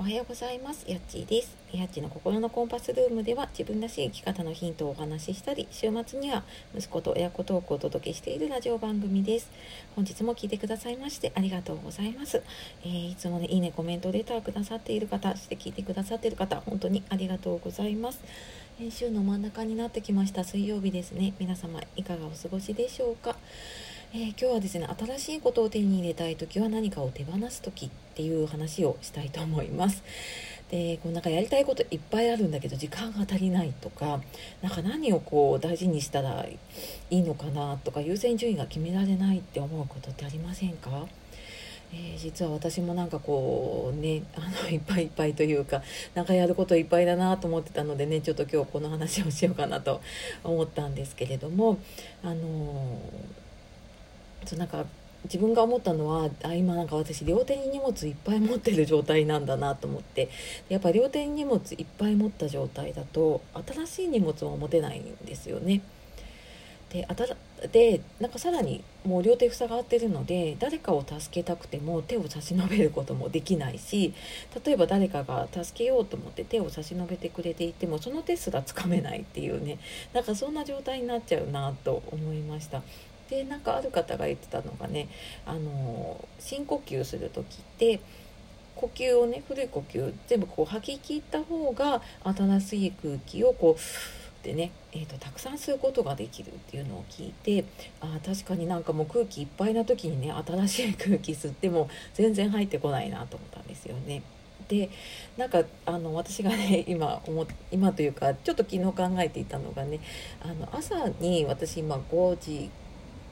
おはようございます。やっちーです。やっちの心のコンパスルームでは自分らしい生き方のヒントをお話ししたり、週末には息子と親子トークをお届けしているラジオ番組です。本日も聞いてくださいましてありがとうございます。えーいつもね、いいね、コメント、レターくださっている方、そして聞いてくださっている方、本当にありがとうございます。え週の真ん中になってきました水曜日ですね。皆様いかがお過ごしでしょうか？えー今日はですね新しいことを手に入れたい時は何かを手放す時っていう話をしたいと思います。でこうなんかやりたいこといっぱいあるんだけど時間が足りないとかなんか何をこう大事にしたらいいのかなとか優先順位が決められないって思うことってありませんか？えー実は私もなんかこうね あのいっぱいいっぱいというかなんかやることいっぱいだなと思ってたのでねちょっと今日この話をしようかなと思ったんですけれどもあのーそうなんか自分が思ったのはあ今なんか私両手に荷物いっぱい持ってる状態なんだなと思ってやっぱ両手に荷物いっぱい持った状態だと新しい荷物は持てないんですよね。であたでなんかさらにもう両手塞がってるので誰かを助けたくても手を差し伸べることもできないし例えば誰かが助けようと思って手を差し伸べてくれていてもその手すらつかめないっていうねなんかそんな状態になっちゃうなと思いました。でなんかある方が言ってたのがねあの深呼吸する時って呼吸をね古い呼吸全部こう吐き切った方が新しい空気をこうでね、えーと、たくさん吸うことができるっていうのを聞いてあ確かになんかもう空気いっぱいな時にね新しい空気吸っても全然入ってこないなと思ったんですよね。でなんかあの私がね今思今というかちょっと昨日考えていたのがねあの朝に私今5時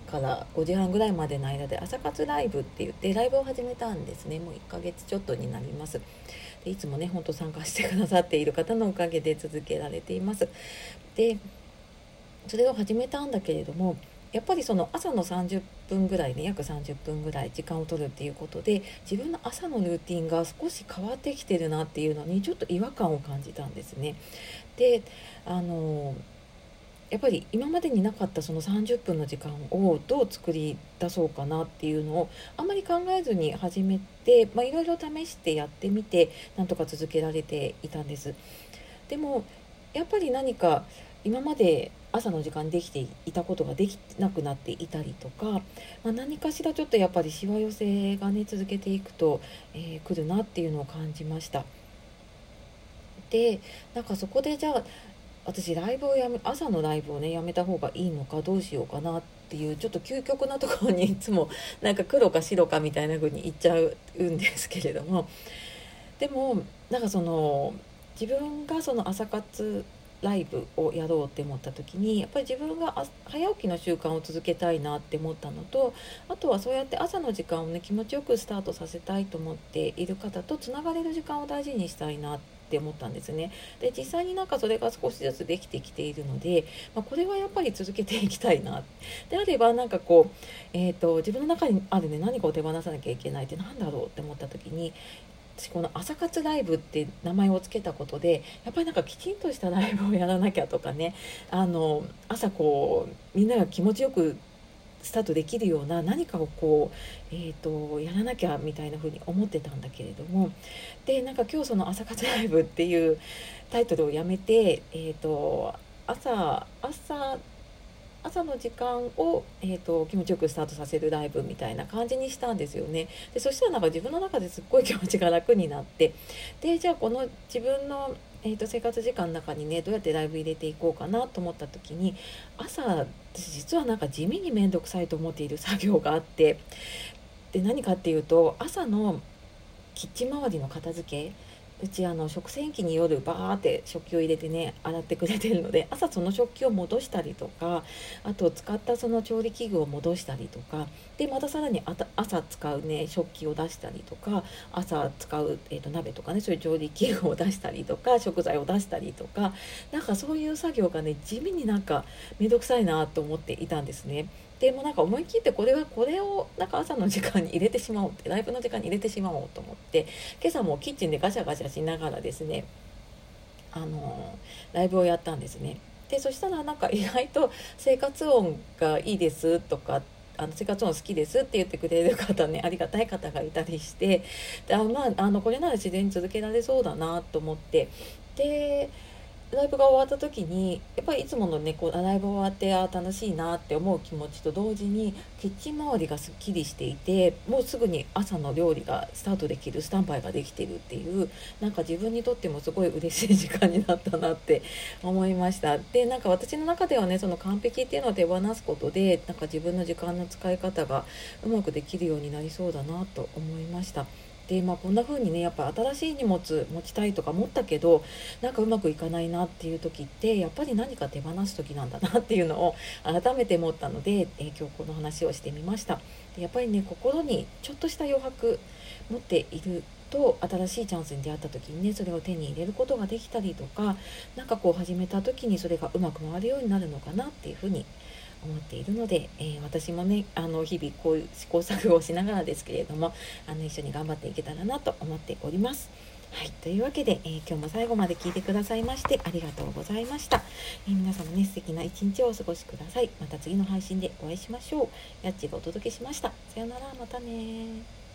から5時半ぐらいまでの間で朝活ライブって言ってライブを始めたんですね。もう1ヶ月ちょっとになります。でいつもねほんと参加してくださっている方のおかげで続けられています。でそれを始めたんだけれどもやっぱりその朝の30分ぐらいね約30分ぐらい時間を取るっていうことで自分の朝のルーティンが少し変わってきてるなっていうのにちょっと違和感を感じたんですね。であのやっぱり今までになかったその30分の時間をどう作り出そうかなっていうのをあんまり考えずに始めてまあいろいろ試してやってみてなんとか続けられていたんです。でもやっぱり何か今まで朝の時間できていたことができなくなっていたりとか、まあ、何かしらちょっとやっぱりしわ寄せがね続けていくと、えー来るなっていうのを感じました。でなんかそこでじゃあ私ライブをやめ朝のライブをねやめた方がいいのかどうしようかなっていうちょっと究極なところにいつもなんか黒か白かみたいな風に言っちゃうんですけれども。でもなんかその自分がその朝活ライブをやろうって思った時にやっぱり自分が早起きの習慣を続けたいなって思ったのとあとはそうやって朝の時間をね気持ちよくスタートさせたいと思っている方とつながれる時間を大事にしたいなって思ったんですね。で実際になんかそれが少しずつできてきているので、まあ、これはやっぱり続けていきたいなであればなんかこう、えー、と自分の中にあるね何かを手放さなきゃいけないってなんだろうって思った時に私この朝活ライブって名前を付けたことでやっぱりなんかきちんとしたライブをやらなきゃとかねあの朝こうみんなが気持ちよくスタートできるような何かをこう、えー、とやらなきゃみたいな風に思ってたんだけれどもでなんか今日その「朝活ライブ」っていうタイトルをやめて、えー、と朝朝朝の時間を、えー、と気持ちよくスタートさせるライブみたいな感じにしたんですよね。でそしたらなんか自分の中ですっごい気持ちが楽になってでじゃあこの自分の、えー、と生活時間の中にねどうやってライブ入れていこうかなと思った時に朝実はなんか地味に面倒くさいと思っている作業があってで何かっていうと朝のキッチン周りの片付けうちあの食洗機に夜バーって食器を入れてね洗ってくれてるので 朝その食器を戻したりとかあと使ったその調理器具を戻したりとかでまたさらに朝使うね食器を出したりとか朝使う、えー、と鍋とかねそういう調理器具を出したりとか食材を出したりとかなんかそういう作業がね地味になんか面倒くさいなと思っていたんですね。でもなんか思い切ってこれはこれをなんか朝の時間に入れてしまおうってライブの時間に入れてしまおうと思って今朝もキッチンでガシャガシャしながらですねあのライブをやったんですね。でそしたらなんか意外と生活音がいいですとかあの生活音好きですって言ってくれる方ねありがたい方がいたりしてであまああのこれなら自然に続けられそうだなと思ってでライブが終わった時にやっぱりいつものねこうライブ終わってあ楽しいなって思う気持ちと同時にキッチン周りがすっきりしていてもうすぐに朝の料理がスタートできるスタンバイができてるっていうなんか自分にとってもすごい嬉しい時間になったなって思いましたでなんか私の中ではねその完璧っていうのを手放すことでなんか自分の時間の使い方がうまくできるようになりそうだなと思いました。でまあこんな風にねやっぱ新しい荷物持ちたいとか思ったけどなんかうまくいかないなっていう時ってやっぱり何か手放す時なんだなっていうのを改めて思ったので、えー、今日この話をしてみました。でやっぱりね心にちょっとした余白持っていると新しいチャンスに出会った時にねそれを手に入れることができたりとか何かこう始めた時にそれがうまく回るようになるのかなっていうふうに思っているので、えー、私もねあの日々こういう試行錯誤をしながらですけれどもあの一緒に頑張っていけたらなと思っております。はい、というわけで、えー、今日も最後まで聞いてくださいましてありがとうございました。えー、皆様ね素敵な一日をお過ごしください。また次の配信でお会いしましょう。やっちがお届けしました。さよなら、またね